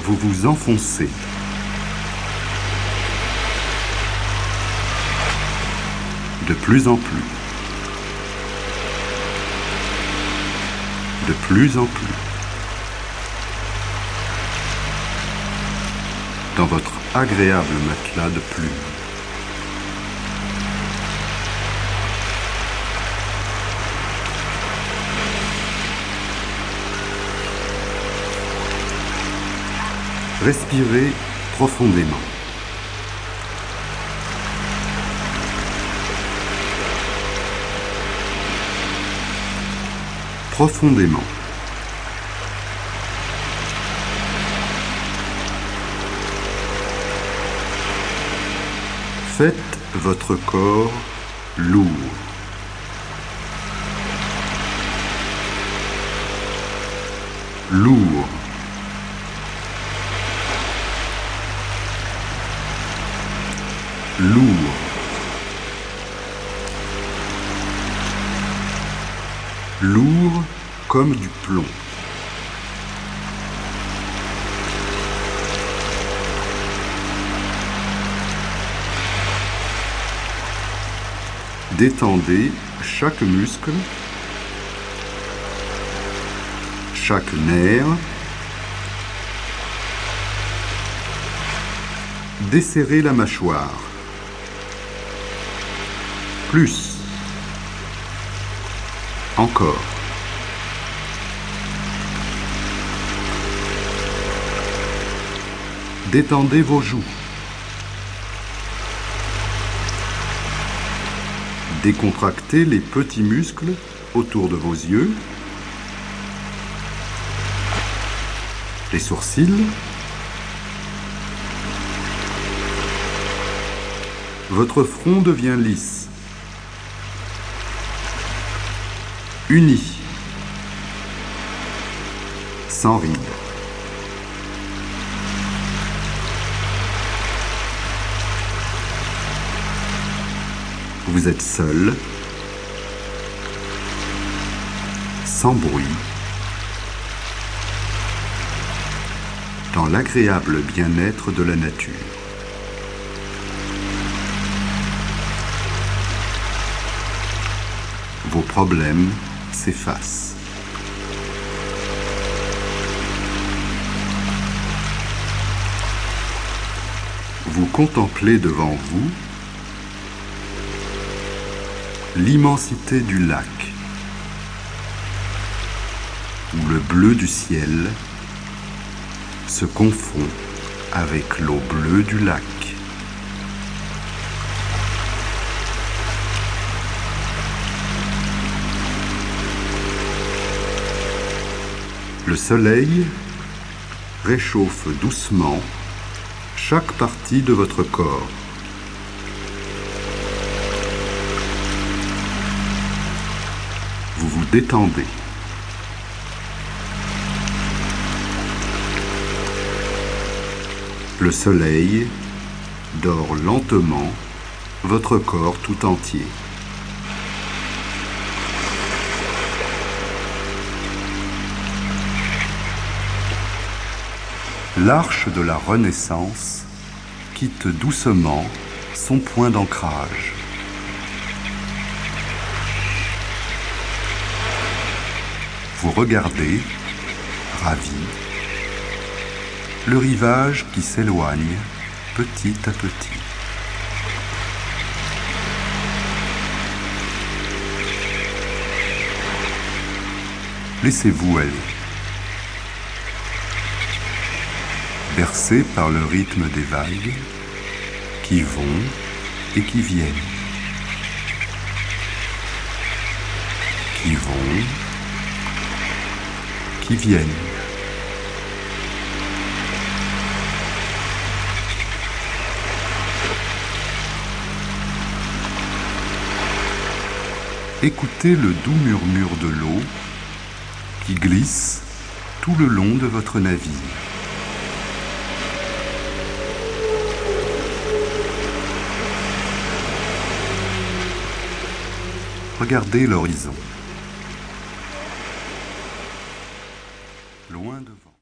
Vous vous enfoncez. De plus en plus. De plus en plus. Dans votre agréable matelas de plumes. Respirez profondément. Profondément. Faites votre corps lourd. Lourd. Lourd. Lourd comme du plomb. Détendez chaque muscle, chaque nerf. Desserrez la mâchoire. Plus. Encore. Détendez vos joues. Décontractez les petits muscles autour de vos yeux, les sourcils, votre front devient lisse, uni, sans rides. Vous êtes seul, sans bruit, dans l'agréable bien-être de la nature. Vos problèmes s'effacent. Vous contemplez devant vous l'immensité du lac, où le bleu du ciel se confond avec l'eau bleue du lac. Le soleil réchauffe doucement chaque partie de votre corps. Vous vous détendez. Le soleil dort lentement votre corps tout entier. L'arche de la Renaissance quitte doucement son point d'ancrage. Vous regardez, ravi, le rivage qui s'éloigne petit à petit. Laissez-vous aller. Bercé par le rythme des vagues qui vont et qui viennent, qui vont, qui viennent. Écoutez le doux murmure de l'eau qui glisse tout le long de votre navire. Regardez l'horizon.